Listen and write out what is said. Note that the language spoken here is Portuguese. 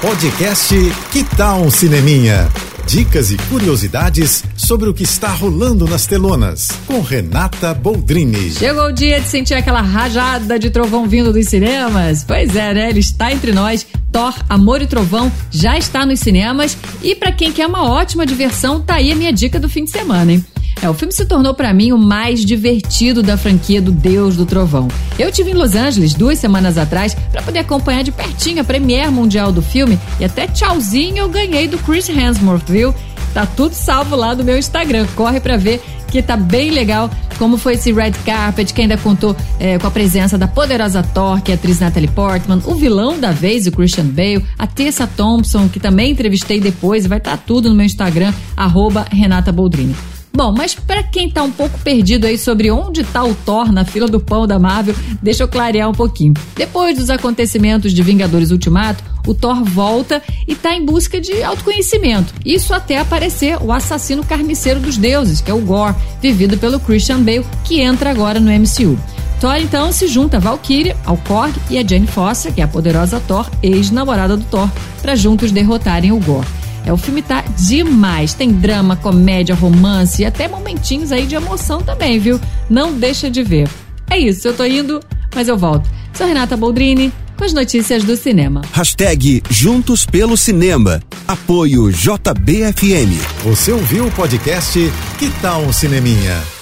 Podcast Que Tal um Cineminha? Dicas e curiosidades sobre o que está rolando nas telonas, com Renata Boldrini. Chegou o dia de sentir aquela rajada de trovão vindo dos cinemas? Pois é, né? Ele está entre nós. Thor, Amor e Trovão já está nos cinemas. E para quem quer uma ótima diversão, tá aí a minha dica do fim de semana, hein? É, o filme se tornou para mim o mais divertido da franquia do Deus do Trovão. Eu tive em Los Angeles duas semanas atrás para poder acompanhar de pertinho a premiere mundial do filme e até tchauzinho eu ganhei do Chris Hemsworth, viu? Tá tudo salvo lá no meu Instagram. Corre para ver que tá bem legal como foi esse red carpet, que ainda contou é, com a presença da poderosa Thor, que é a atriz Natalie Portman, o vilão da vez, o Christian Bale, a Tessa Thompson, que também entrevistei depois, vai estar tá tudo no meu Instagram, arroba Renata Boldrini. Bom, mas para quem tá um pouco perdido aí sobre onde tá o Thor na fila do pão da Marvel, deixa eu clarear um pouquinho. Depois dos acontecimentos de Vingadores Ultimato, o Thor volta e tá em busca de autoconhecimento. Isso até aparecer o assassino carniceiro dos deuses, que é o Gore, vivido pelo Christian Bale, que entra agora no MCU. Thor então se junta a Valkyria, ao Korg e a Jane Foster, que é a poderosa Thor, ex-namorada do Thor, para juntos derrotarem o Gore. É, o filme tá demais. Tem drama, comédia, romance e até momentinhos aí de emoção também, viu? Não deixa de ver. É isso, eu tô indo, mas eu volto. Sou Renata Boldrini com as notícias do cinema. Hashtag Juntos pelo Cinema. Apoio JBFM. Você ouviu o podcast Que tal um Cineminha?